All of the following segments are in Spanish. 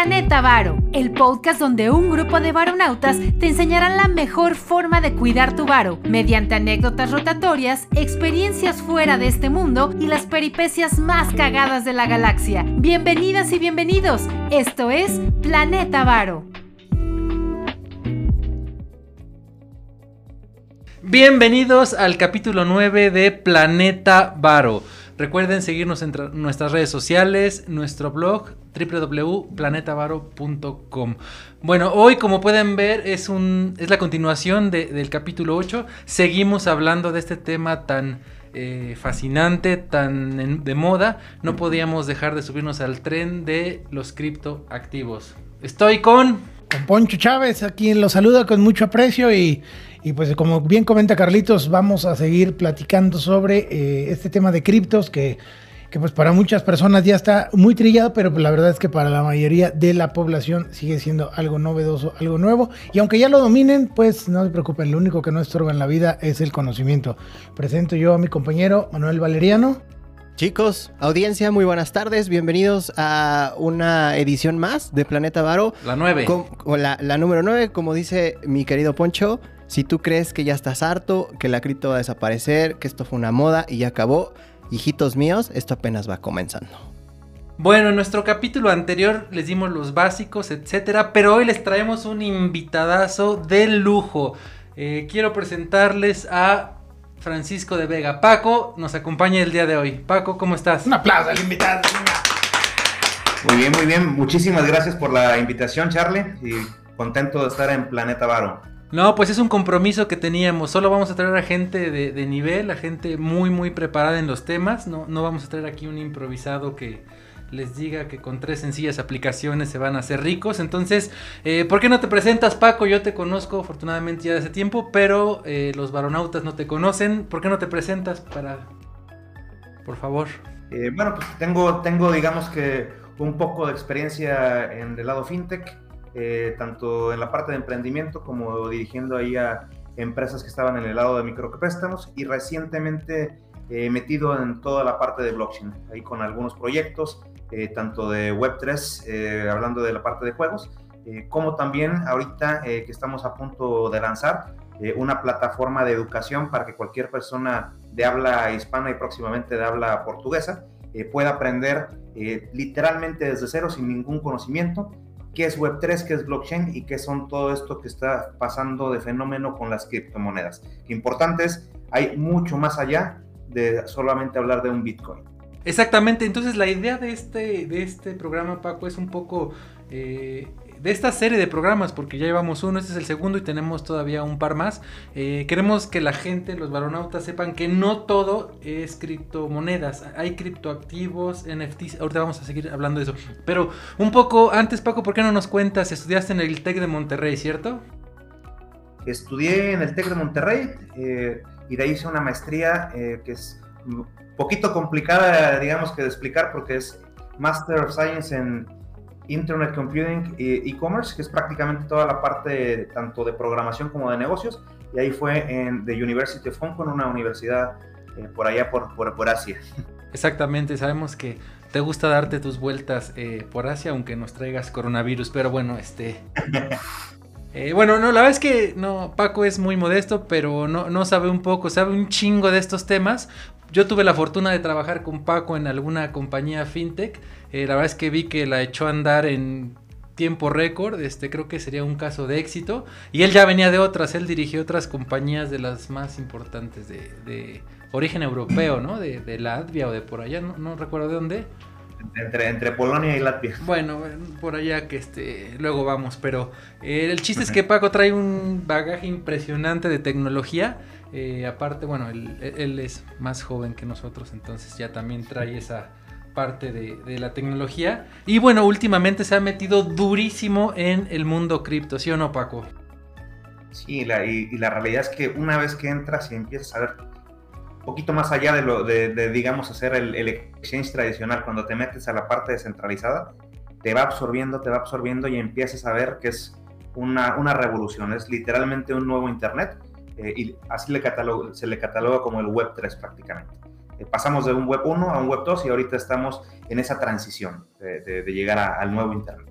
Planeta Varo, el podcast donde un grupo de varonautas te enseñarán la mejor forma de cuidar tu varo, mediante anécdotas rotatorias, experiencias fuera de este mundo y las peripecias más cagadas de la galaxia. Bienvenidas y bienvenidos, esto es Planeta Varo. Bienvenidos al capítulo 9 de Planeta Varo. Recuerden seguirnos en nuestras redes sociales, nuestro blog www.planetavaro.com. Bueno, hoy como pueden ver es, un, es la continuación del capítulo 8. Seguimos hablando de este tema tan eh, fascinante, tan de moda. No podíamos dejar de subirnos al tren de los criptoactivos. Estoy con... Con Poncho Chávez, aquí lo saluda con mucho aprecio y y pues como bien comenta Carlitos, vamos a seguir platicando sobre eh, este tema de criptos que, que, pues para muchas personas ya está muy trillado, pero pues la verdad es que para la mayoría de la población sigue siendo algo novedoso, algo nuevo. Y aunque ya lo dominen, pues no se preocupen, lo único que no estorba en la vida es el conocimiento. Presento yo a mi compañero Manuel Valeriano. Chicos, audiencia, muy buenas tardes. Bienvenidos a una edición más de Planeta Varo. La 9. La, la número 9, como dice mi querido Poncho. Si tú crees que ya estás harto, que la cripto va a desaparecer, que esto fue una moda y ya acabó, hijitos míos, esto apenas va comenzando. Bueno, en nuestro capítulo anterior les dimos los básicos, etcétera, pero hoy les traemos un invitadazo de lujo. Eh, quiero presentarles a Francisco de Vega. Paco nos acompaña el día de hoy. Paco, ¿cómo estás? Un aplauso al invitado. Muy bien, muy bien. Muchísimas gracias por la invitación, Charlie. Y contento de estar en Planeta Varo. No, pues es un compromiso que teníamos. Solo vamos a traer a gente de, nivel, a gente muy, muy preparada en los temas. No, no vamos a traer aquí un improvisado que les diga que con tres sencillas aplicaciones se van a hacer ricos. Entonces, eh, ¿por qué no te presentas, Paco? Yo te conozco afortunadamente ya de hace tiempo, pero eh, los varonautas no te conocen. ¿Por qué no te presentas para... Por favor. Eh, bueno, pues tengo, tengo, digamos que un poco de experiencia en el lado fintech. Eh, tanto en la parte de emprendimiento como dirigiendo ahí a empresas que estaban en el lado de micropréstamos y recientemente eh, metido en toda la parte de blockchain, ahí con algunos proyectos, eh, tanto de Web3, hablando de la parte de juegos, como también ahorita que estamos a punto de lanzar una plataforma de educación para que cualquier persona de habla hispana y próximamente de habla portuguesa pueda aprender literalmente desde cero sin ningún conocimiento qué es Web3, qué es blockchain y qué son todo esto que está pasando de fenómeno con las criptomonedas. Importante es, hay mucho más allá de solamente hablar de un Bitcoin. Exactamente, entonces la idea de este, de este programa, Paco, es un poco eh, de esta serie de programas, porque ya llevamos uno, este es el segundo y tenemos todavía un par más. Eh, queremos que la gente, los baronautas, sepan que no todo es criptomonedas. Hay criptoactivos, NFTs. Ahorita vamos a seguir hablando de eso. Pero un poco antes, Paco, ¿por qué no nos cuentas? Estudiaste en el TEC de Monterrey, ¿cierto? Estudié en el TEC de Monterrey eh, y de ahí hice una maestría eh, que es un poquito complicada, digamos que de explicar, porque es Master of Science en Internet Computing e E-Commerce, que es prácticamente toda la parte tanto de programación como de negocios, y ahí fue en The University of Hong Kong, una universidad eh, por allá por, por, Asia. Exactamente, sabemos que te gusta darte tus vueltas eh, por Asia, aunque nos traigas coronavirus, pero bueno, este... Eh, bueno, no, la verdad es que no, Paco es muy modesto, pero no, no sabe un poco, sabe un chingo de estos temas. Yo tuve la fortuna de trabajar con Paco en alguna compañía fintech eh, la verdad es que vi que la echó a andar en tiempo récord, este creo que sería un caso de éxito. Y él ya venía de otras, él dirigió otras compañías de las más importantes de, origen europeo, ¿no? De, de, Latvia o de por allá, no, recuerdo de dónde. Entre, entre, Polonia y Latvia. Bueno, por allá que este, luego vamos, pero eh, el chiste es que Paco trae un bagaje impresionante de tecnología. Eh, aparte, bueno, él es más joven que nosotros, entonces ya también trae esa, parte de, la tecnología. Y bueno, últimamente se ha metido durísimo en el mundo cripto, ¿sí o no, Paco? Sí, la, y, la realidad es que una vez que entras y empiezas a ver poquito más allá de lo de, digamos, hacer el, exchange tradicional, cuando te metes a la parte descentralizada, te va absorbiendo, te va absorbiendo y empiezas a ver que es una, una revolución, es literalmente un nuevo Internet. Eh, y así se le cataloga como el Web 3 prácticamente. Eh, pasamos de un web 1 a un web 2 y ahorita estamos en esa transición de, llegar al nuevo Internet.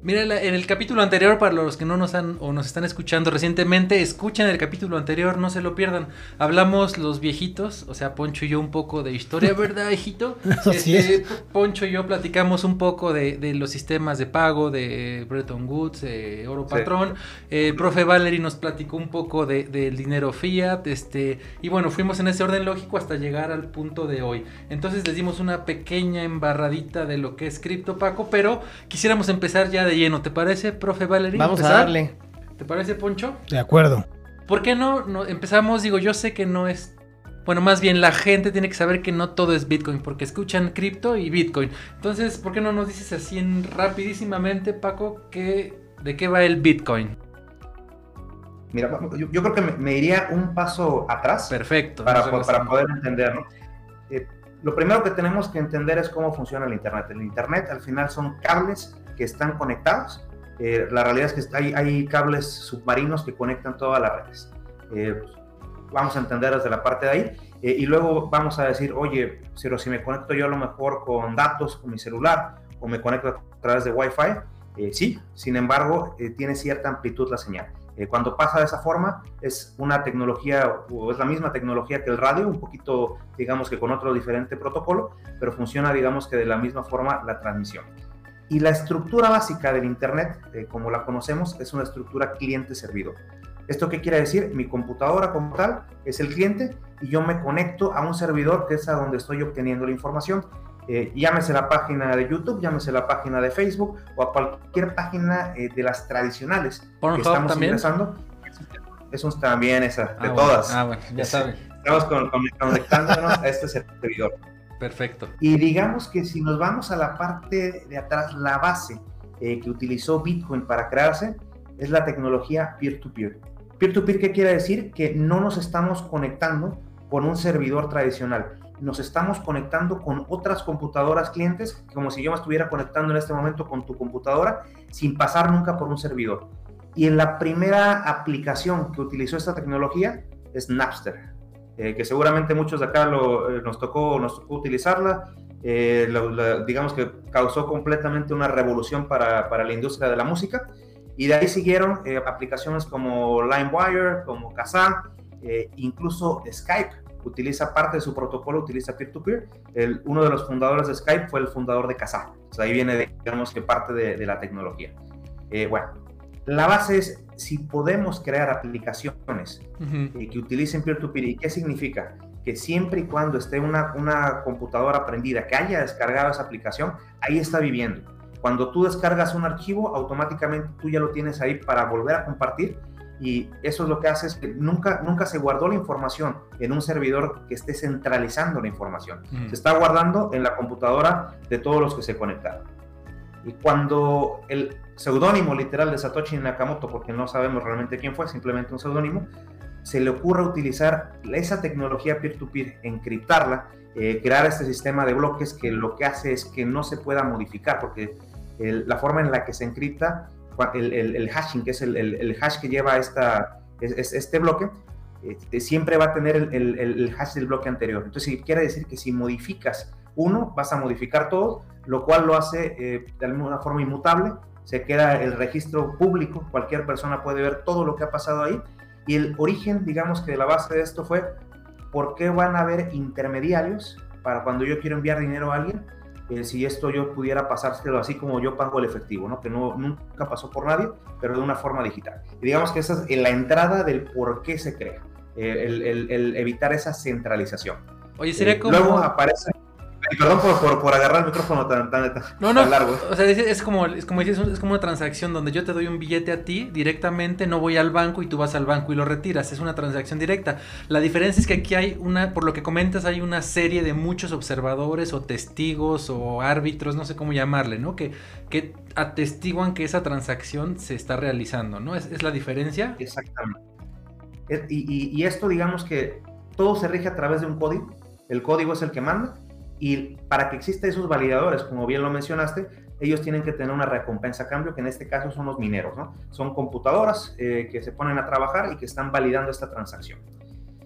Mira, en el capítulo anterior, para los que no nos han o nos están escuchando recientemente, escuchen el capítulo anterior, no se lo pierdan. Hablamos los viejitos, o sea, Poncho y yo un poco de historia, ¿verdad, viejito? Este, Poncho y yo platicamos un poco de, los sistemas de pago de Bretton Woods, Oro Patrón. El profe Valery nos platicó un poco del dinero fiat, este, y bueno, fuimos en ese orden lógico hasta llegar al punto de hoy. Entonces les dimos una pequeña embarradita de lo que es cripto, Paco, pero quisiéramos empezar ya de lleno. ¿Te parece, profe Valerie? Vamos a darle. ¿Te parece, Poncho? De acuerdo. ¿Por qué no, no empezamos? Digo, yo sé que no es bueno, más bien la gente tiene que saber que no todo es Bitcoin, porque escuchan cripto y Bitcoin. Entonces, ¿por qué no nos dices así en rapidísimamente, Paco, que, de qué va el Bitcoin? Mira, yo, creo que me, iría un paso atrás. Perfecto. Para, para poder entenderlo. Eh, lo primero que tenemos que entender es cómo funciona el Internet. El Internet al final son cables que están conectados. Eh, la realidad es que hay, cables submarinos que conectan todas las redes. Eh, vamos a entender desde la parte de ahí. Eh, y luego vamos a decir, oye, pero si me conecto yo a lo mejor con datos, con mi celular, o me conecto a través de Wi-Fi, sí, sin embargo, tiene cierta amplitud la señal. cuando pasa de esa forma, es una tecnología, o es la misma tecnología que el radio, un poquito, digamos que con otro diferente protocolo, pero funciona, digamos que de la misma forma la transmisión. Y la estructura básica del Internet, eh, como la conocemos, es una estructura cliente-servidor. ¿Esto qué quiere decir? Mi computadora como tal es el cliente y yo me conecto a un servidor que es a donde estoy obteniendo la información. Eh, llámese la página de YouTube, llámese la página de Facebook o a cualquier página eh, de las tradicionales que estamos también? ingresando. Eso también esa, de ah, todas. Ah, bueno, ya saben. Estamos conectándonos a este servidor. Perfecto. Y digamos que si nos vamos a la parte de atrás, la base eh, que utilizó Bitcoin para crearse es la tecnología peer-to-peer. Peer-to-peer, ¿qué quiere decir? Que no nos estamos conectando con un servidor tradicional. Nos estamos conectando con otras computadoras clientes, como si yo me estuviera conectando en este momento con tu computadora, sin pasar nunca por un servidor. Y en la primera aplicación que utilizó esta tecnología es Napster. Eh, que seguramente muchos de acá lo, eh, nos, tocó, nos tocó utilizarla. Eh, digamos que causó completamente una revolución para, para, la industria de la música. Y de ahí siguieron aplicaciones como LimeWire, como Kazaa, incluso Skype utiliza parte de su protocolo, utiliza peer-to-peer. uno de los fundadores de Skype fue el fundador de Kazaa. ahí viene, digamos que parte de, de la tecnología. bueno, la base es si podemos crear aplicaciones eh, que utilicen peer-to-peer. ¿Y qué significa? Que siempre y cuando esté una, una computadora prendida que haya descargado esa aplicación, ahí está viviendo. Cuando tú descargas un archivo, automáticamente tú ya lo tienes ahí para volver a compartir y eso es lo que hace es que nunca, nunca se guardó la información en un servidor que esté centralizando la información. Se está guardando en la computadora de todos los que se conectaron. Y cuando el seudónimo literal de Satoshi Nakamoto, porque no sabemos realmente quién fue, simplemente un seudónimo, se le ocurre utilizar esa tecnología peer-to-peer, encriptarla, eh, crear este sistema de bloques que lo que hace es que no se pueda modificar, porque la forma en la que se encripta, el, hashing, que es el, hash que lleva esta, este bloque, este, siempre va a tener el, hash del bloque anterior. Entonces, quiere decir que si modificas uno, vas a modificar todo, lo cual lo hace eh, de alguna forma inmutable, se queda el registro público, cualquier persona puede ver todo lo que ha pasado ahí, y el origen, digamos que de la base de esto fue, ¿por qué van a haber intermediarios para cuando yo quiero enviar dinero a alguien? Eh, si esto yo pudiera pasárselo así como yo pago el efectivo, ¿no? que no, nunca pasó por nadie, pero de una forma digital. Y digamos que esa es la entrada del por qué se crea, eh, el, evitar esa centralización. Oye, sería como... Luego aparece perdón por, agarrar el micrófono tan, largo. O sea, es, como, es como dices, es como una transacción donde yo te doy un billete a ti directamente, no voy al banco y tú vas al banco y lo retiras. Es una transacción directa. La diferencia es que aquí hay una, por lo que comentas, hay una serie de muchos observadores o testigos o árbitros, no sé cómo llamarle, ¿no? Que, que atestiguan que esa transacción se está realizando, ¿no? ¿Es, la diferencia? Exactamente. Y, y esto, digamos que todo se rige a través de un código. El código es el que manda y para que exista esos validadores, como bien lo mencionaste, ellos tienen que tener una recompensa a cambio, que en este caso son los mineros, ¿no? Son computadoras eh, que se ponen a trabajar y que están validando esta transacción.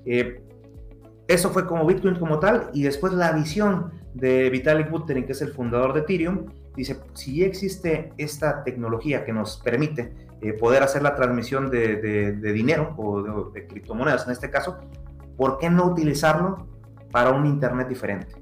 Eh, eso fue como Bitcoin como tal, y después la visión de Vitalik Buterin, que es el fundador de Ethereum, dice, si existe esta tecnología que nos permite eh, poder hacer la transmisión de, dinero o de, criptomonedas en este caso, ¿por qué no utilizarlo para un Internet diferente?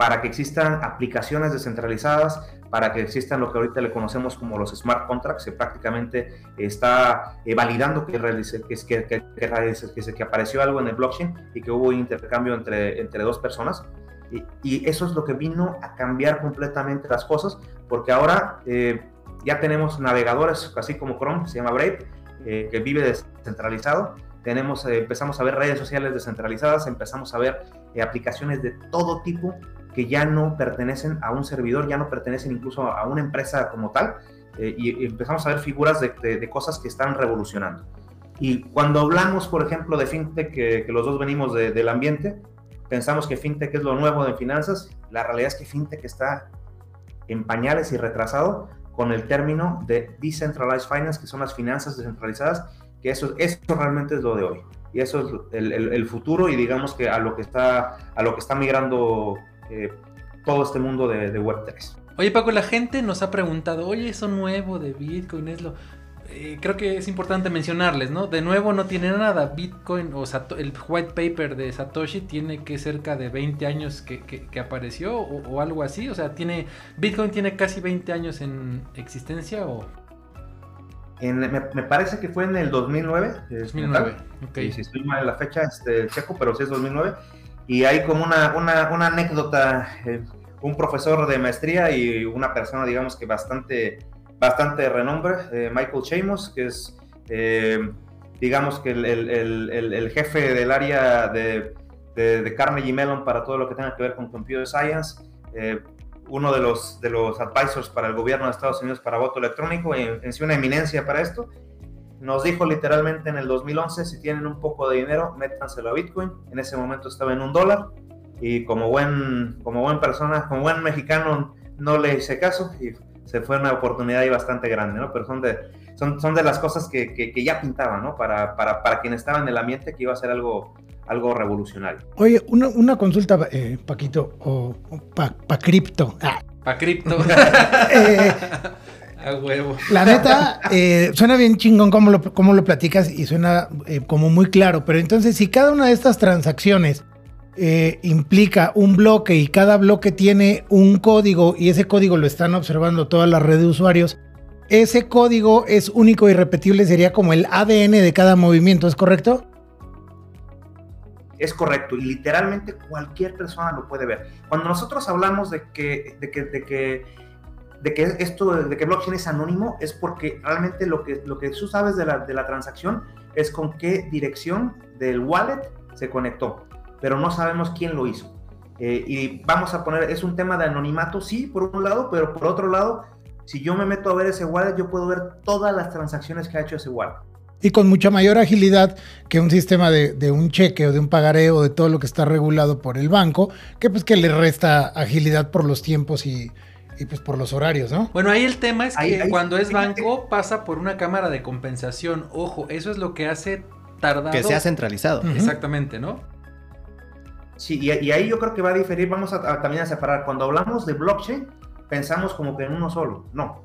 Para que existan aplicaciones descentralizadas, para que existan lo que ahorita le conocemos como los smart contracts, que prácticamente está eh, validando que, que, que, que, apareció algo en el blockchain y que hubo intercambio entre, entre dos personas. Y, eso es lo que vino a cambiar completamente las cosas, porque ahora eh, ya tenemos navegadores, así como Chrome, se llama Brave, eh, que vive descentralizado. Tenemos, eh, empezamos a ver redes sociales descentralizadas, empezamos a ver aplicaciones de todo tipo que ya no pertenecen a un servidor, ya no pertenecen incluso a una empresa como tal, y, empezamos a ver figuras de, cosas que están revolucionando. Y cuando hablamos, por ejemplo, de fintech, que, los dos venimos del ambiente, pensamos que fintech es lo nuevo de finanzas, la realidad es que fintech está en pañales y retrasado con el término de Decentralized Finance, que son las finanzas descentralizadas, que eso, eso realmente es lo de hoy. Y eso es el, futuro y digamos que a lo que está, a lo que está migrando eh, todo este mundo de, de Web3. Oye Paco, la gente nos ha preguntado, oye, eso nuevo de Bitcoin es lo... Eh, creo que es importante mencionarles, ¿no? De nuevo no tiene nada. Bitcoin o el white paper de Satoshi tiene que cerca de 20 años que, apareció o, algo así. O sea, tiene Bitcoin tiene casi 20 años en existencia o... me, parece que fue en el 2009. 2009, ok. si estoy mal en la fecha, este, checo, pero sí es 2009. Y hay como una, una, anécdota, eh, un profesor de maestría y una persona, digamos que bastante bastante renombre, eh, Michael Chamos, que es, eh, digamos que el, jefe del área de, de, Carnegie Mellon para todo lo que tenga que ver con Computer Science, eh, uno de los, de los advisors para el gobierno de Estados Unidos para voto electrónico, en, en sí una eminencia para esto, nos dijo literalmente en el 2011, si tienen un poco de dinero, métanselo a Bitcoin. En ese momento estaba en un dólar y como buen, como buen persona, como buen mexicano, no le hice caso y se fue una oportunidad ahí bastante grande, ¿no? Pero son de, son, son de las cosas que, que, ya pintaban, ¿no? Para, para, para quien estaba en el ambiente que iba a ser algo, algo revolucionario. Oye, una, una consulta, eh, Paquito, o, para pa cripto. Ah. Pa cripto. eh, a huevo. La neta, eh, suena bien chingón cómo lo, cómo lo platicas y suena eh, como muy claro, pero entonces si cada una de estas transacciones eh, implica un bloque y cada bloque tiene un código y ese código lo están observando toda la red de usuarios, ese código es único y repetible, sería como el ADN de cada movimiento, ¿es correcto? Es correcto, y literalmente cualquier persona lo puede ver. Cuando nosotros hablamos de que, de que, de que, de que esto, de que blockchain es anónimo, es porque realmente lo que, lo que tú sabes de la, de la transacción es con qué dirección del wallet se conectó pero no sabemos quién lo hizo. Eh, y vamos a poner, es un tema de anonimato, sí, por un lado, pero por otro lado, si yo me meto a ver ese wallet, yo puedo ver todas las transacciones que ha hecho ese wallet. Y con mucha mayor agilidad que un sistema de, un cheque o de un pagaré o de todo lo que está regulado por el banco, que pues que le resta agilidad por los tiempos y, pues por los horarios, ¿no? Bueno, ahí el tema es que cuando es banco pasa por una cámara de compensación. Ojo, eso es lo que hace tardado. Que sea centralizado. Exactamente, ¿no? Sí, y, ahí yo creo que va a diferir, vamos a, también a separar. Cuando hablamos de blockchain, pensamos como que en uno solo. No.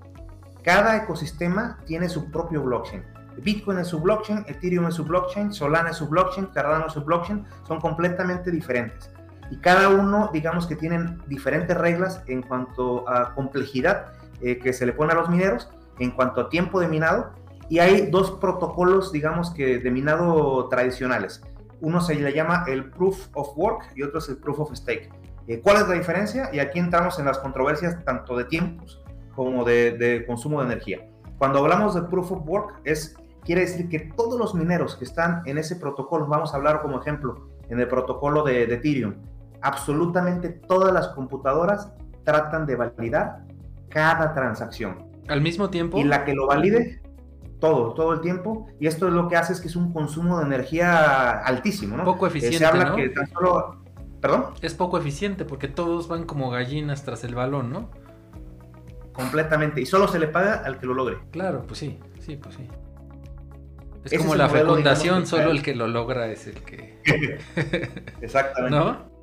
Cada ecosistema tiene su propio blockchain. Bitcoin es su blockchain, Ethereum es su blockchain, Solana es su blockchain, Cardano es su blockchain, son completamente diferentes. Y cada uno, digamos que tienen diferentes reglas en cuanto a complejidad eh, que se le pone a los mineros, en cuanto a tiempo de minado, y hay dos protocolos, digamos que de minado tradicionales. Uno se le llama el Proof of Work y otro es el Proof of Stake. Eh, ¿Cuál es la diferencia? Y aquí entramos en las controversias tanto de tiempos como de, consumo de energía. Cuando hablamos de Proof of Work, es, quiere decir que todos los mineros que están en ese protocolo, vamos a hablar como ejemplo en el protocolo de, de Ethereum, absolutamente todas las computadoras tratan de validar cada transacción. ¿Al mismo tiempo? Y la que lo valide, todo, todo el tiempo, y esto es lo que hace es que es un consumo de energía altísimo, ¿no? Poco eficiente, Se habla que tan solo... ¿Perdón? Es poco eficiente porque todos van como gallinas tras el balón, ¿no? Completamente, y solo se le paga al que lo logre. Claro, pues sí, sí, pues sí. Es como la fecundación, solo el que lo logra es el que... Exactamente. ¿No?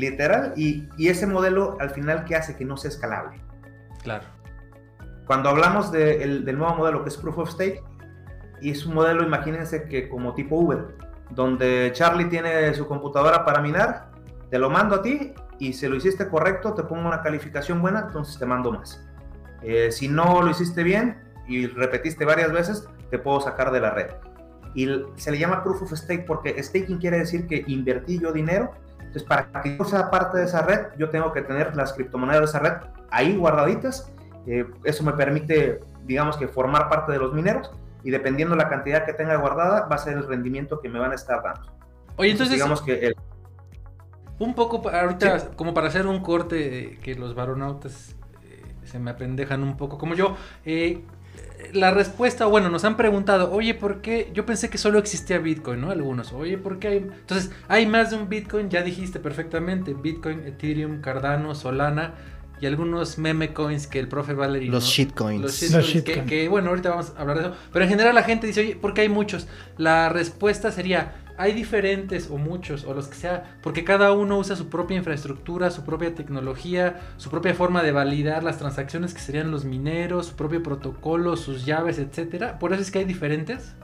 Literal, y, y ese modelo al final, ¿qué hace? Que no sea escalable. Claro. Cuando hablamos de el- del nuevo modelo que es Proof of Stake, y es un modelo, imagínense que como tipo Uber, donde Charlie tiene su computadora para minar, te lo mando a ti y si lo hiciste correcto, te pongo una calificación buena, entonces te mando más. Eh, si no lo hiciste bien y repetiste varias veces, te puedo sacar de la red. Y se le llama Proof of Stake porque staking quiere decir que invertí yo dinero. Entonces, para que yo sea parte de esa red, yo tengo que tener las criptomonedas de esa red ahí guardaditas. Eh, eso me permite, digamos que, formar parte de los mineros y dependiendo la cantidad que tenga guardada, va a ser el rendimiento que me van a estar dando. Oye, entonces, digamos que el, un poco ahorita, como para hacer un corte, que los varonautas eh, se me apendejan un poco, como yo. eh, la respuesta, bueno, nos han preguntado, oye, ¿por qué? Yo pensé que solo existía Bitcoin, ¿no? Algunos, oye, ¿por qué hay? Entonces, hay más de un Bitcoin, ya dijiste perfectamente, Bitcoin, Ethereum, Cardano, Solana y algunos meme coins que el profe Valery... Los ¿no? shitcoins. Los Los shitcoins, que, shitcoins. que, bueno, ahorita vamos a hablar de eso. Pero en general la gente dice, oye, ¿por qué hay muchos? La respuesta sería, hay diferentes o muchos, o los que sea, porque cada uno usa su propia infraestructura, su propia tecnología, su propia forma de validar las transacciones que serían los mineros, su propio protocolo, sus llaves, etcétera. Por eso es que hay diferentes.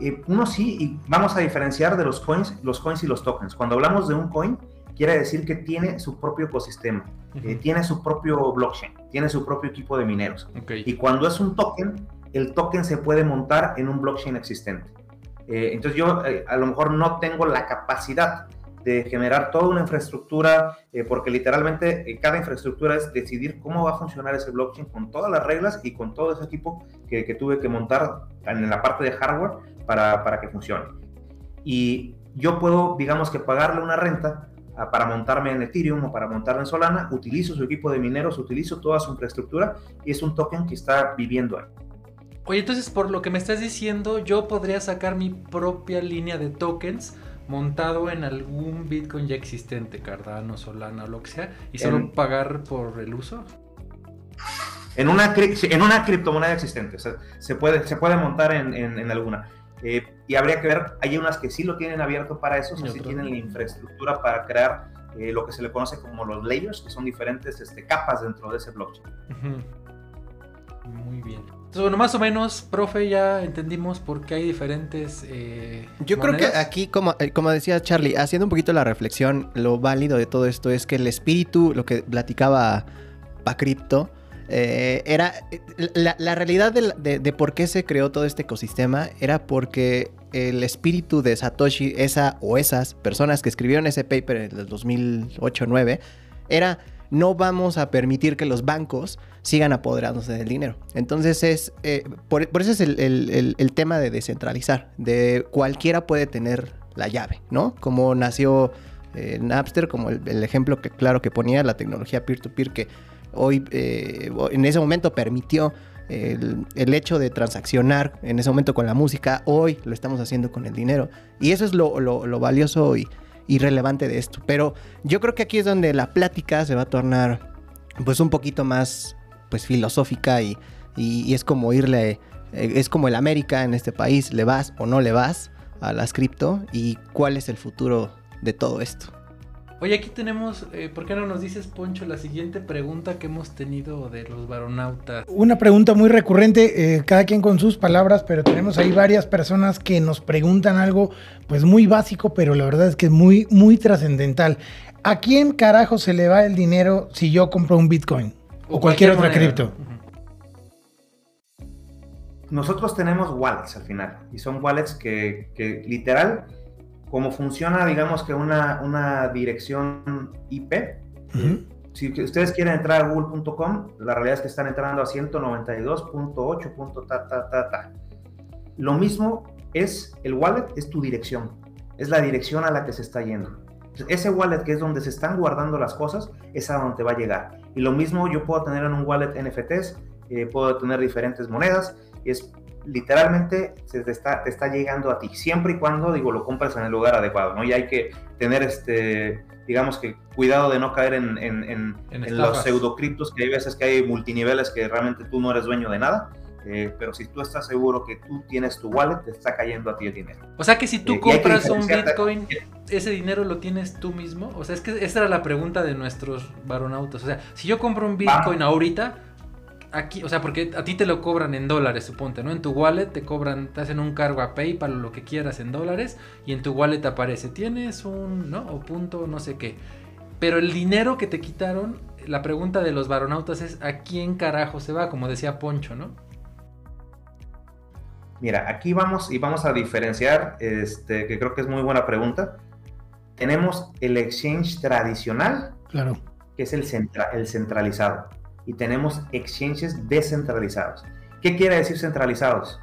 eh, uno sí, y vamos a diferenciar de los coins, los coins y los tokens. Cuando hablamos de un coin, quiere decir que tiene su propio ecosistema, eh, tiene su propio blockchain, tiene su propio equipo de mineros. Ok. Y cuando es un token, el token se puede montar en un blockchain existente. Eh, entonces yo eh, a lo mejor no tengo la capacidad de generar toda una infraestructura, eh, porque literalmente cada infraestructura es decidir cómo va a funcionar ese blockchain con todas las reglas y con todo ese equipo que, tuve que montar en la parte de hardware para, para que funcione. Y yo puedo, digamos que pagarle una renta a- para montarme en Ethereum o para montarme en Solana, utilizo su equipo de mineros, utilizo toda su infraestructura y es un token que está viviendo ahí. Oye, entonces por lo que me estás diciendo, yo podría sacar mi propia línea de tokens montado en algún Bitcoin ya existente, Cardano, Solana o lo que sea, y solo En- pagar por el uso. En una, en una criptomoneda existente, o sea, se, puede, se puede montar en, en- en alguna. Eh, y habría que ver, hay unas que sí lo tienen abierto para eso, o sea, sí tienen la infraestructura para crear eh, lo que se le conoce como los layers, que son diferentes este, capas dentro de ese blockchain. Ujú. Muy bien. Entonces, bueno, más o menos, profe, ya entendimos por qué hay diferentes. eh, Yo creo que aquí, como, eh, como decía Charlie, haciendo un poquito la reflexión, lo válido de todo esto es que el espíritu, lo que platicaba Pacripto, eh, era eh, la, la realidad de, de- de por qué se creó todo este ecosistema era porque el espíritu de Satoshi, esa o esas personas que escribieron ese paper en el 2008-9, era no vamos a permitir que los bancos sigan apoderándose del dinero. Entonces es, eh, por, por eso es el, el- el- tema de descentralizar, de cualquiera puede tener la llave, ¿no? Como nació eh, Napster, como el, el ejemplo que claro que ponía la tecnología peer-to-peer que hoy eh, en ese momento permitió el, el hecho de transaccionar en ese momento con la música, hoy lo estamos haciendo con el dinero. Y eso es lo, lo- lo valioso y, y relevante de esto. Pero yo creo que aquí es donde la plática se va a tornar pues un poquito más pues filosófica y, y- y es como irle, eh, es como el América en este país, le vas o no le vas a las cripto y cuál es el futuro de todo esto. Oye, aquí tenemos, eh, ¿por qué no nos dices, Poncho, la siguiente pregunta que hemos tenido de los varonautas? Una pregunta muy recurrente, eh, cada quien con sus palabras, pero tenemos ahí varias personas que nos preguntan algo pues muy básico, pero la verdad es que es muy, muy trascendental. ¿A quién carajo se le va el dinero si yo compro un Bitcoin? O, cualquier, otra moneda. cripto. Nosotros tenemos wallets al final, y son wallets que, que literal, como funciona, digamos que una, una dirección IP, si ustedes quieren entrar a google.com, la realidad es que están entrando a 192.8. Ta, ta, ta, ta. Lo mismo es el wallet, es tu dirección, es la dirección a la que se está yendo. Ese wallet que es donde se están guardando las cosas es a donde va a llegar. Y lo mismo yo puedo tener en un wallet NFTs, eh, puedo tener diferentes monedas, es literalmente se te está, te está llegando a ti, siempre y cuando, digo, lo compras en el lugar adecuado, ¿no? Y hay que tener este, digamos que cuidado de no caer en, en, en- En los pseudocriptos, que hay veces que hay multiniveles que realmente tú no eres dueño de nada. Eh, pero si tú estás seguro que tú tienes tu wallet, te está cayendo a ti el dinero. O sea que si tú Eh, compras un Bitcoin, ese dinero lo tienes tú mismo. O sea, es que esa era la pregunta de nuestros varonautas. O sea, si yo compro un Bitcoin ahorita, aquí, o sea, porque a ti te lo cobran en dólares, suponte, ¿no? En tu wallet te cobran, te hacen un cargo a PayPal o lo que quieras en dólares y en tu wallet aparece, tienes un, ¿no? O punto, no sé qué. Pero el dinero que te quitaron, la pregunta de los varonautas es, ¿a quién carajo se va? Como decía Poncho, ¿no? Mira, aquí vamos y vamos a diferenciar, este, que creo que es muy buena pregunta. Tenemos el exchange tradicional, Claro. que es el, centra- el centralizado, y tenemos exchanges descentralizados. ¿Qué quiere decir centralizados?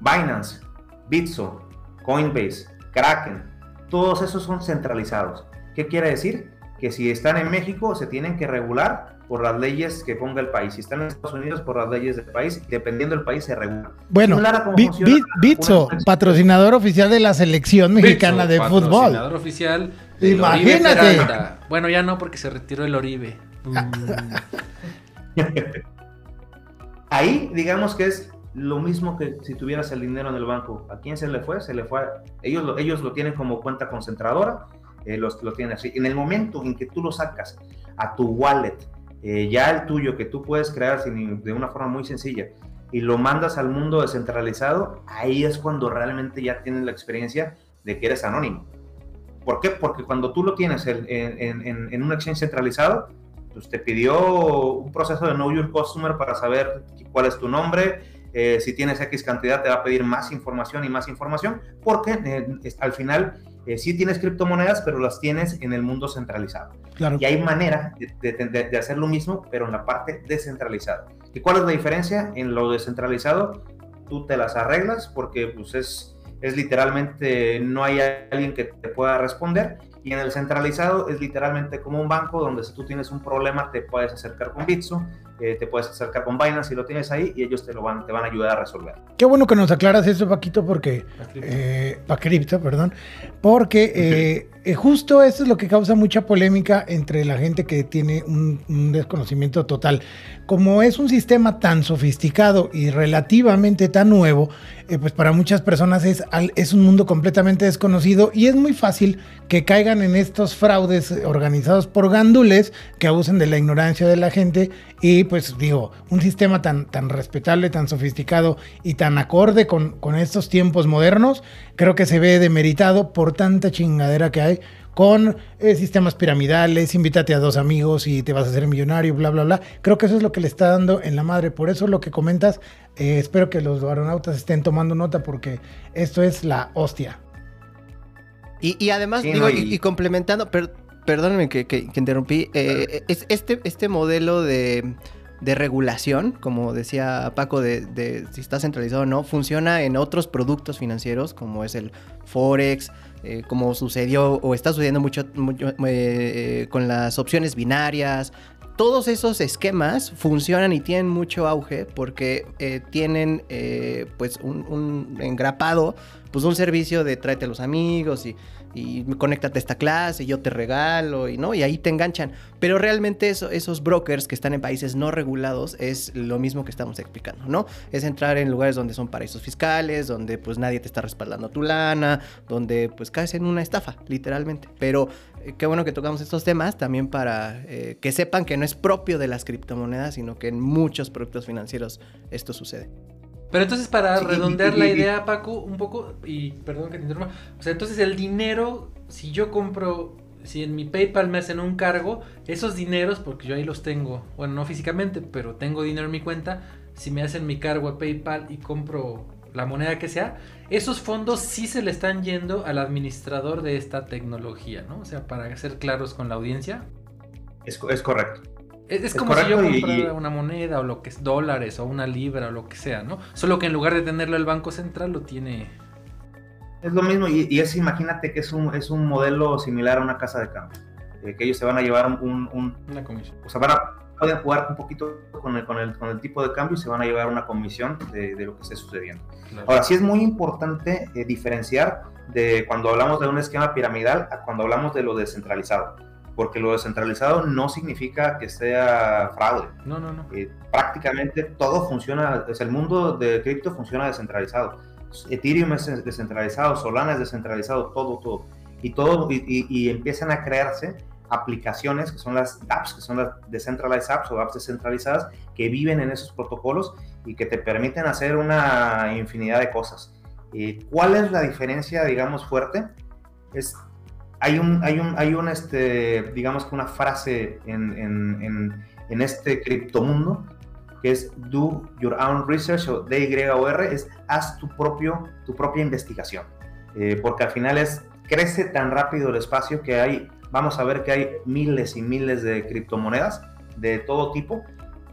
Binance, Bitso, Coinbase, Kraken, todos esos son centralizados. ¿Qué quiere decir? Que si están en México se tienen que regular por las leyes que ponga el país. Si están en Estados Unidos por las leyes del país, dependiendo del país se regula. Bueno, Bitso, patrocinador oficial de la selección mexicana de fútbol. patrocinador oficial Imagínate. Bueno, ya no porque se retiró el Oribe. Ah. Mm. Ahí, digamos que es lo mismo que si tuvieras el dinero en el banco. ¿A quién se le fue? Se le fue. a- Ellos lo, ellos lo tienen como cuenta concentradora, eh, los, lo tienen así. En el momento en que tú lo sacas a tu wallet, eh, ya el tuyo, que tú puedes crear sin- de una forma muy sencilla, y lo mandas al mundo descentralizado, ahí es cuando realmente ya tienes la experiencia de que eres anónimo. ¿Por qué? Porque cuando tú lo tienes en, en- en- en un exchange centralizado, pues te pidió un proceso de Know Your Customer para saber cuál es tu nombre, eh, si tienes X cantidad te va a pedir más información y más información, porque eh, al final eh, sí tienes criptomonedas, pero las tienes en el mundo centralizado. Claro. Y hay manera de, de- de- de hacer lo mismo, pero en la parte descentralizada. ¿Y cuál es la diferencia? En lo descentralizado, tú te las arreglas porque pues, es, es literalmente, no hay alguien que te pueda responder. Y en el centralizado es literalmente como un banco donde si tú tienes un problema te puedes acercar con Bitso, eh, te puedes acercar con Binance si lo tienes ahí y ellos te, lo van, te van a ayudar a resolver. Qué bueno que nos aclaras eso, Paquito, porque eh, pa' cripto, perdón, porque eh, eh, justo eso es lo que causa mucha polémica entre la gente que tiene un, un desconocimiento total. Como es un sistema tan sofisticado y relativamente tan nuevo, eh, pues para muchas personas es, es un mundo completamente desconocido y es muy fácil que caigan en estos fraudes organizados por gandules que abusen de la ignorancia de la gente y pues digo, un sistema tan, tan respetable, tan sofisticado y tan acorde con, con estos tiempos modernos, creo que se ve demeritado por tanta chingadera que hay con eh, sistemas piramidales, invítate a dos amigos y te vas a hacer millonario, bla, bla, bla. Creo que eso es lo que le está dando en la madre. Por eso lo que comentas, eh, espero que los aeronautas estén tomando nota porque esto es la hostia. Y, y además, Sí, digo, no, y, y- y complementando, per- perdónenme que, que- que interrumpí, eh, es, este, este modelo de, de regulación, como decía Paco, de, si está centralizado o no, funciona en otros productos financieros, como es el Forex, eh, como sucedió o está sucediendo mucho, eh, con las opciones binarias. Todos esos esquemas funcionan y tienen mucho auge porque eh, tienen pues un, un engrapado, pues un servicio de tráete a los amigos y, y conéctate a esta clase, yo te regalo y no, y ahí te enganchan. Pero realmente eso- esos brokers que están en países no regulados es lo mismo que estamos explicando, ¿no? Es entrar en lugares donde son paraísos fiscales, donde pues nadie te está respaldando tu lana, donde pues caes en una estafa, literalmente. Pero eh, qué bueno que tocamos estos temas también para eh, que sepan que no es propio de las criptomonedas, sino que en muchos productos financieros esto sucede. Pero entonces para Sí, redondear y- la idea, Paco, un poco, y perdón que te interrumpa, o sea, entonces el dinero, si yo compro, si en mi PayPal me hacen un cargo, esos dineros, porque yo ahí los tengo, bueno, no físicamente, pero tengo dinero en mi cuenta, si me hacen mi cargo a PayPal y compro la moneda que sea, esos fondos sí se le están yendo al administrador de esta tecnología, ¿no? O sea, para ser claros con la audiencia. Es, co- es correcto. Es, es como si yo correcto comprara y- una moneda o lo que es dólares o una libra o lo que sea, ¿no? Solo que en lugar de tenerlo el Banco Central lo tiene... Es lo mismo y, y es, imagínate que es un, es un modelo similar a una casa de cambio. eh, que ellos se van a llevar un, un- Una comisión. o sea, van a, pueden jugar un poquito con el, con, el, con el tipo de cambio y se van a llevar una comisión de, de lo que esté sucediendo. Claro. Ahora, sí es muy importante eh, diferenciar de cuando hablamos de un esquema piramidal a cuando hablamos de lo descentralizado. Porque lo descentralizado no significa que sea fraude. No, no, no. Eh, prácticamente todo funciona, es el mundo de cripto funciona descentralizado. Ethereum es descentralizado, Solana es descentralizado, todo, todo. Y todo, y, y empiezan a crearse aplicaciones que son las dApps, que son las Decentralized Apps o apps descentralizadas, que viven en esos protocolos y que te permiten hacer una infinidad de cosas. Eh, ¿Cuál es la diferencia, digamos, fuerte? Es, hay un, hay un, hay un este, digamos que una frase en, en, en, en este criptomundo que es do your own research o DYOR, es haz tu, propio, tu propia investigación. Eh, porque al final es, crece tan rápido el espacio que hay vamos a ver que hay miles y miles de criptomonedas de todo tipo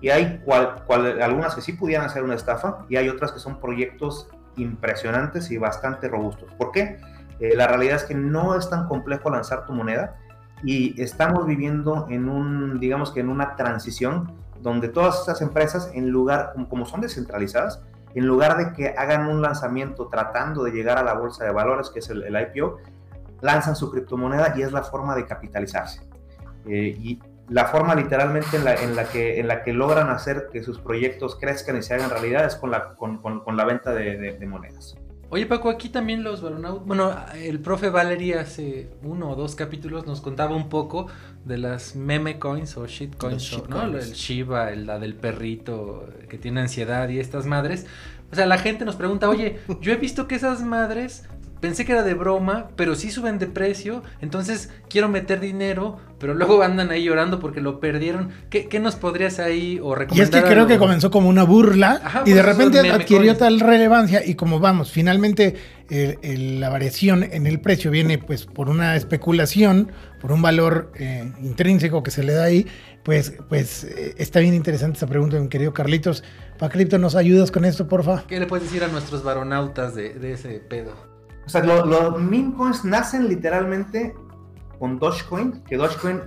y hay cual, cual, algunas que sí pudieran ser una estafa y hay otras que son proyectos impresionantes y bastante robustos. ¿Por qué? Eh, la realidad es que no es tan complejo lanzar tu moneda y estamos viviendo en un, digamos que en una transición donde todas estas empresas, en lugar, como, son descentralizadas, en lugar de que hagan un lanzamiento tratando de llegar a la bolsa de valores, que es el, el IPO, lanzan su criptomoneda y es la forma de capitalizarse. Eh, y la forma literalmente en la, que, logran hacer que sus proyectos crezcan y se hagan realidad es con la, venta de, monedas. Oye Paco, aquí también los Baronautas, bueno, el profe Valery hace uno o dos capítulos nos contaba un poco de las meme coins o shit coins, shit ¿no? Coins. El Shiba, el, la del perrito que tiene ansiedad y estas madres. O sea, la gente nos pregunta, oye, yo he visto que esas madres pensé que era de broma, pero sí suben de precio, entonces quiero meter dinero, pero luego andan ahí llorando porque lo perdieron. ¿Qué, qué nos podrías ahí o recomendar? Y es que creo algo? que comenzó como una burla Ajá, y de repente adquirió coins. tal relevancia y como vamos, finalmente el, la variación en el precio viene pues por una especulación, por un valor eh, intrínseco que se le da ahí, pues, pues eh, está bien interesante esa pregunta, mi querido Carlitos. Pa Cripto, ¿nos ayudas con esto, porfa? ¿Qué le puedes decir a nuestros varonautas de, de ese pedo? O sea, los lo meme coins nacen literalmente con Dogecoin, que Dogecoin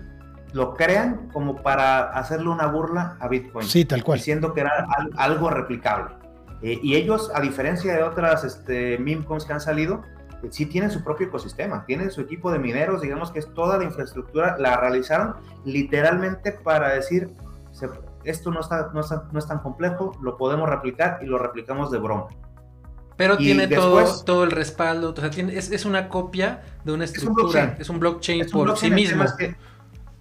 lo crean como para hacerle una burla a Bitcoin. Sí, tal cual. Diciendo que era al, algo replicable. Eh, y ellos, a diferencia de otras este, meme coins que han salido, eh, sí tienen su propio ecosistema, tienen su equipo de mineros, digamos que es toda la infraestructura, la realizaron literalmente para decir, se, esto no, está, no, está, no es tan complejo, lo podemos replicar y lo replicamos de broma. Pero y tiene después, todo, todo el respaldo, o sea, tiene, es, es, una copia de una estructura, es un blockchain, es un blockchain por blockchain, sí mismo.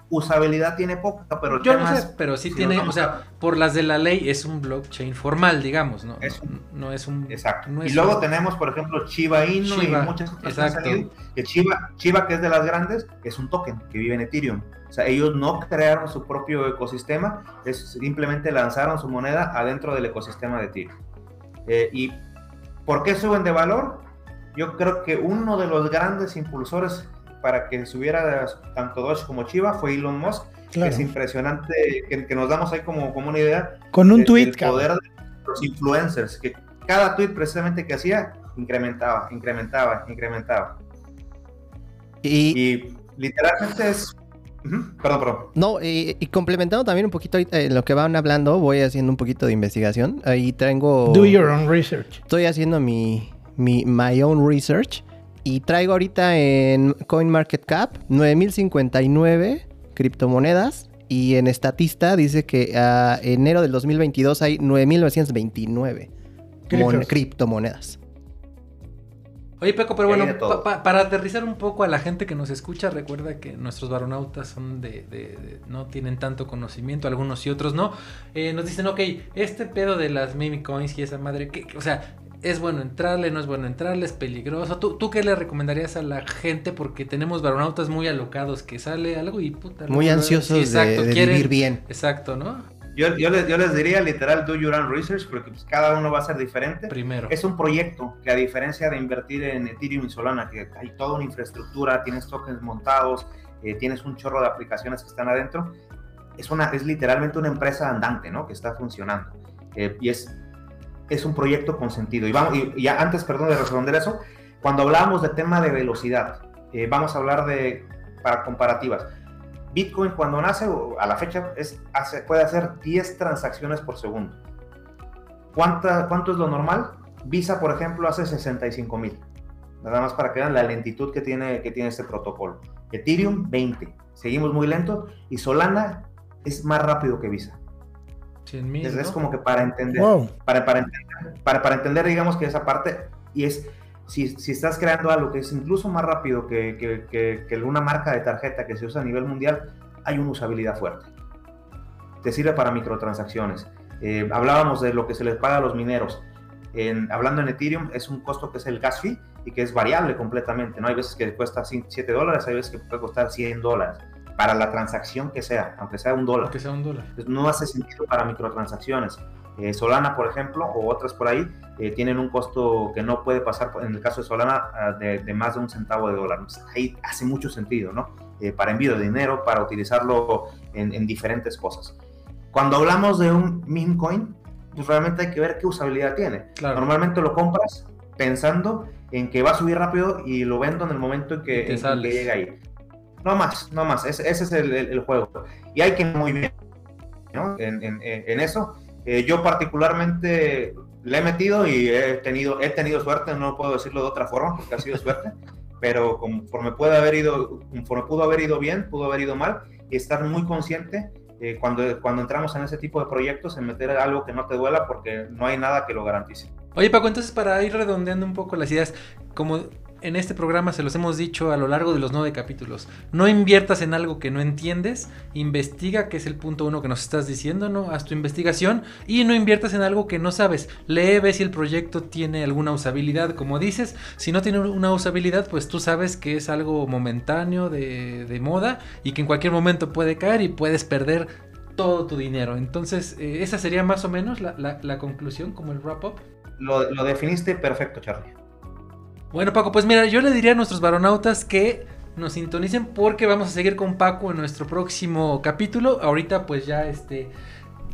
usabilidad tiene poca, pero yo no sé, pero sí, tiene, o sea, por las de la ley es un blockchain formal, digamos, ¿no? Es un, no es un exacto. No es y luego un, tenemos, por ejemplo, Chiba Inu Shiba, y muchas otras exacto. que han salido. Que Chiba, Chiba, que es de las grandes, es un token que vive en Ethereum. O sea, ellos no crearon su propio ecosistema, es, simplemente lanzaron su moneda adentro del ecosistema de Ethereum. Eh, y ¿Por qué suben de valor? Yo creo que uno de los grandes impulsores para que subiera tanto Doge como Chiva fue Elon Musk. Claro. Es impresionante que, que, nos damos ahí como, como una idea. Con un tweet. El poder de los influencers, que cada tweet precisamente que hacía incrementaba, incrementaba, incrementaba. Y, y literalmente es Uh -huh. Perdón, perdón. No, y, y, complementando también un poquito en lo que van hablando, voy haciendo un poquito de investigación. Ahí traigo. Do your own research. Estoy haciendo mi, mi my own research. Y traigo ahorita en CoinMarketCap 9059 criptomonedas. Y en Statista dice que a enero del 2022 hay 9929 criptomonedas. Oye, Peco, pero bueno, pa, pa, para aterrizar un poco a la gente que nos escucha, recuerda que nuestros varonautas son de, de, de no tienen tanto conocimiento, algunos y otros no. Eh, nos dicen, ok, este pedo de las meme coins y esa madre, que, o sea, es bueno entrarle, no es bueno entrarle, es peligroso. ¿Tú, ¿Tú qué le recomendarías a la gente? Porque tenemos varonautas muy alocados que sale algo y puta. Muy ansiosos sí, exacto, de, de quieren, vivir bien. Exacto, ¿no? Yo, yo, les, yo, les, diría literal do your own research porque pues, cada uno va a ser diferente. Primero. Es un proyecto que a diferencia de invertir en Ethereum y Solana, que hay toda una infraestructura, tienes tokens montados, eh, tienes un chorro de aplicaciones que están adentro, es, una, es literalmente una empresa andante, ¿no? Que está funcionando. Eh, y es, es un proyecto con sentido. Y, vamos, y, y antes, perdón, de responder eso, cuando hablábamos de tema de velocidad, eh, vamos a hablar de, para comparativas, Bitcoin cuando nace, a la fecha, es, hace, puede hacer 10 transacciones por segundo. ¿Cuánta, ¿Cuánto es lo normal? Visa, por ejemplo, hace 65 mil. Nada más para que vean la lentitud que tiene, que tiene este protocolo. Ethereum, 20. seguimos muy lento y Solana es más rápido que Visa. 100 mil. Es, como que para entender, Wow. para, para, entender, para, para entender, digamos que esa parte, y es, si, si estás creando algo que es incluso más rápido que, que, que, que una marca de tarjeta que se usa a nivel mundial, hay una usabilidad fuerte. Te sirve para microtransacciones. Eh, hablábamos de lo que se les paga a los mineros. En- hablando en Ethereum, es un costo que es el gas fee y que es variable completamente. ¿no? Hay veces que cuesta 7 dólares, hay veces que puede costar 100 dólares para la transacción que sea, aunque sea un dólar. Aunque sea un dólar. No hace sentido para microtransacciones. Eh, Solana, por ejemplo, o otras por ahí, eh, tienen un costo que no puede pasar, en el caso de Solana, ah, de, de más de un centavo de dólar. Ahí hace mucho sentido, ¿no? Eh, para envío de dinero, para utilizarlo en, en diferentes cosas. Cuando hablamos de un meme coin, pues realmente hay que ver qué usabilidad tiene. Claro. Normalmente lo compras pensando en que va a subir rápido y lo vendo en el momento en que, en que llega ahí. No más, no más. Ese, ese es el, el- el juego. Y hay que muy bien ¿no? en, en- en eso. Eh, yo particularmente le he metido y he tenido, he tenido suerte, no puedo decirlo de otra forma, porque ha sido suerte, pero conforme, puede haber ido, conforme pudo haber ido bien, pudo haber ido mal, y estar muy consciente eh, cuando, cuando entramos en ese tipo de proyectos en meter algo que no te duela, porque no hay nada que lo garantice. Oye, Paco, entonces para ir redondeando un poco las ideas, como en este programa se los hemos dicho a lo largo de los nueve capítulos, no inviertas en algo que no entiendes, investiga, que es el punto uno que nos estás diciendo, ¿no? Haz tu investigación y no inviertas en algo que no sabes. Lee, ve si el proyecto tiene alguna usabilidad, como dices. Si no tiene una usabilidad, pues tú sabes que es algo momentáneo, de, moda y que en cualquier momento puede caer y puedes perder todo tu dinero. Entonces, eh, esa sería más o menos la conclusión, como el wrap-up. Lo, lo definiste perfecto, Charlie. Bueno, Paco, pues mira, yo le diría a nuestros varonautas que nos sintonicen porque vamos a seguir con Paco en nuestro próximo capítulo. Ahorita pues ya este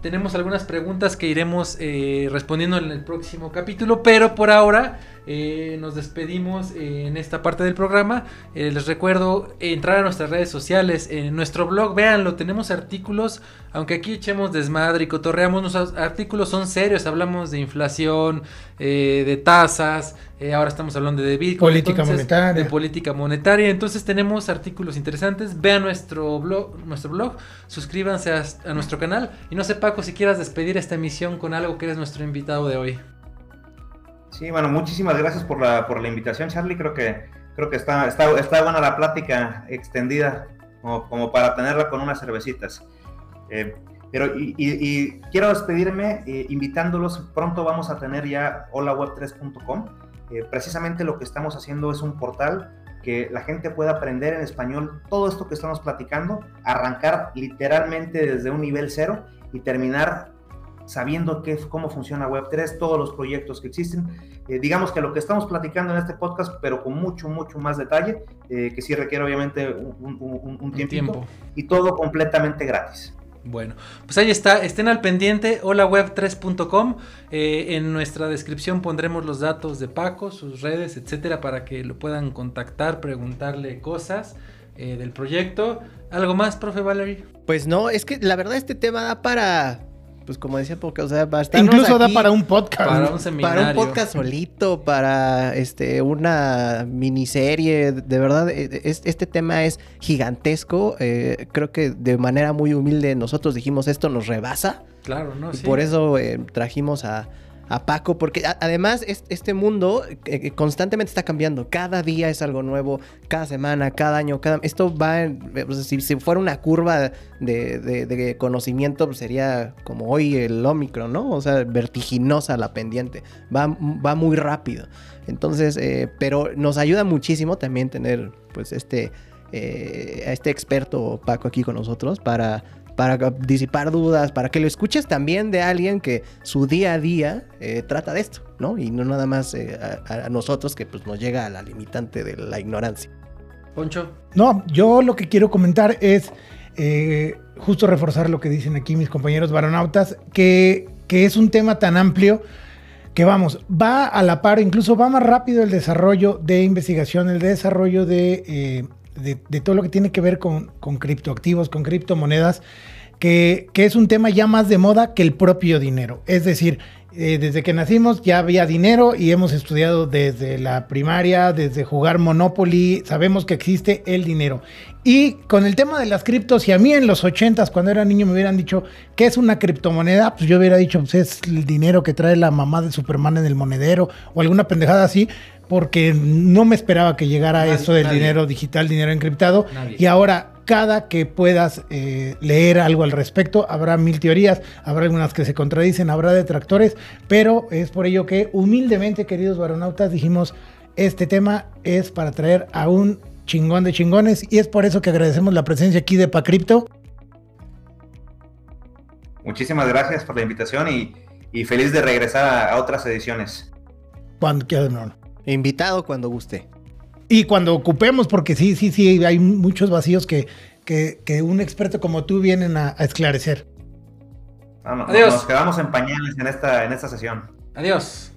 tenemos algunas preguntas que iremos eh, respondiendo en el próximo capítulo, pero por ahora eh, nos despedimos eh, en esta parte del programa. Eh, les recuerdo entrar a nuestras redes sociales, en nuestro blog, véanlo, tenemos artículos, aunque aquí echemos desmadre y cotorreamos, nuestros artículos son serios, hablamos de inflación, eh, de tasas, ahora estamos hablando de Bitcoin. Política monetaria. De política monetaria, entonces tenemos artículos interesantes, vean nuestro blog, nuestro blog, suscríbanse a, a nuestro canal y no sé Paco si quieras despedir esta emisión con algo que eres nuestro invitado de hoy. Sí, bueno, muchísimas gracias por la, por la invitación, Charlie. Creo que, creo que está, está, está buena la plática extendida, como, como para tenerla con unas cervecitas. Eh, pero y, y- y quiero despedirme eh, invitándolos. Pronto vamos a tener ya holaweb3.com. Eh, precisamente lo que estamos haciendo es un portal que la gente pueda aprender en español todo esto que estamos platicando, arrancar literalmente desde un nivel cero y terminar sabiendo qué, cómo funciona Web3, todos los proyectos que existen. Eh, digamos que lo que estamos platicando en este podcast, pero con mucho, mucho más detalle, eh, que sí requiere obviamente un, un, un, un Un tiempito, tiempo. y todo completamente gratis. Bueno, pues ahí está, estén al pendiente, holaweb3.com. Eh, en nuestra descripción pondremos los datos de Paco, sus redes, etcétera, para que lo puedan contactar, preguntarle cosas eh, del proyecto. ¿Algo más, profe Valerie? Pues no, es que la verdad este tema da para, pues como decía Poca, o sea, bastante. Incluso da para un podcast. Para un seminario. Para un podcast solito, para este una miniserie, de verdad, eh, es- este tema es gigantesco. eh, creo que de manera muy humilde nosotros dijimos esto nos rebasa. Claro, ¿no? Y Sí. por eso eh, trajimos a, a Paco, porque además es- este mundo eh, eh, constantemente está cambiando. Cada día es algo nuevo, cada semana, cada año, cada... Esto va, eh, sea, si, si fuera una curva de, conocimiento, pues sería como hoy el Omicron, ¿no? O sea, vertiginosa la pendiente. Va, va muy rápido. Entonces, pero nos ayuda muchísimo también tener, pues, este... a este experto Paco aquí con nosotros para para disipar dudas, para que lo escuches también de alguien que su día a día eh, trata de esto, ¿no? Y no nada más eh, a, a nosotros que pues nos llega a la limitante de la ignorancia. Poncho. No, yo lo que quiero comentar es eh, justo reforzar lo que dicen aquí mis compañeros varonautas, que, que es un tema tan amplio que vamos, va a la par, incluso va más rápido el desarrollo de investigación, el desarrollo de, eh, de, todo lo que tiene que ver con, con criptoactivos, con criptomonedas. que, que es un tema ya más de moda que el propio dinero. Es decir, eh, desde que nacimos ya había dinero y hemos estudiado desde la primaria, desde jugar Monopoly, sabemos que existe el dinero. Y con el tema de las criptos, si a mí en los 80s, cuando era niño, me hubieran dicho qué es una criptomoneda, pues yo hubiera dicho, pues es el dinero que trae la mamá de Superman en el monedero o alguna pendejada así, porque no me esperaba que llegara Nadie, eso del nadie. dinero digital, dinero encriptado. Nadie. Y ahora, cada que puedas eh, leer algo al respecto, habrá mil teorías, habrá algunas que se contradicen, habrá detractores, pero es por ello que humildemente, queridos varonautas, dijimos, este tema es para traer a un chingón de chingones y es por eso que agradecemos la presencia aquí de Pacripto. Muchísimas gracias por la invitación y, y feliz de regresar a, a otras ediciones. Cuando quieras, no, no. Invitado cuando guste. Y cuando ocupemos, porque sí, sí, sí, hay muchos vacíos que, que, que un experto como tú vienen a, a esclarecer. No, no, Adiós. Nos quedamos en pañales en esta, en esta sesión. Adiós.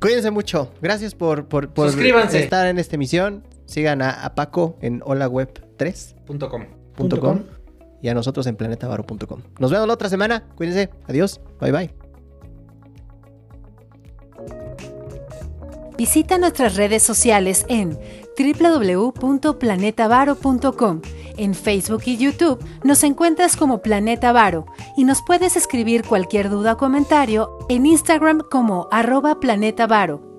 Cuídense mucho. Gracias por, por, por Suscríbanse. estar en esta emisión. Sigan a, a Paco en holaweb3.com Punto com. Punto com. y a nosotros en planetavaro.com. Nos vemos la otra semana. Cuídense. Adiós. Bye bye. Visita nuestras redes sociales en www.planetavaro.com. En Facebook y YouTube nos encuentras como Planeta Varo y nos puedes escribir cualquier duda o comentario en Instagram como arroba Planeta Varo.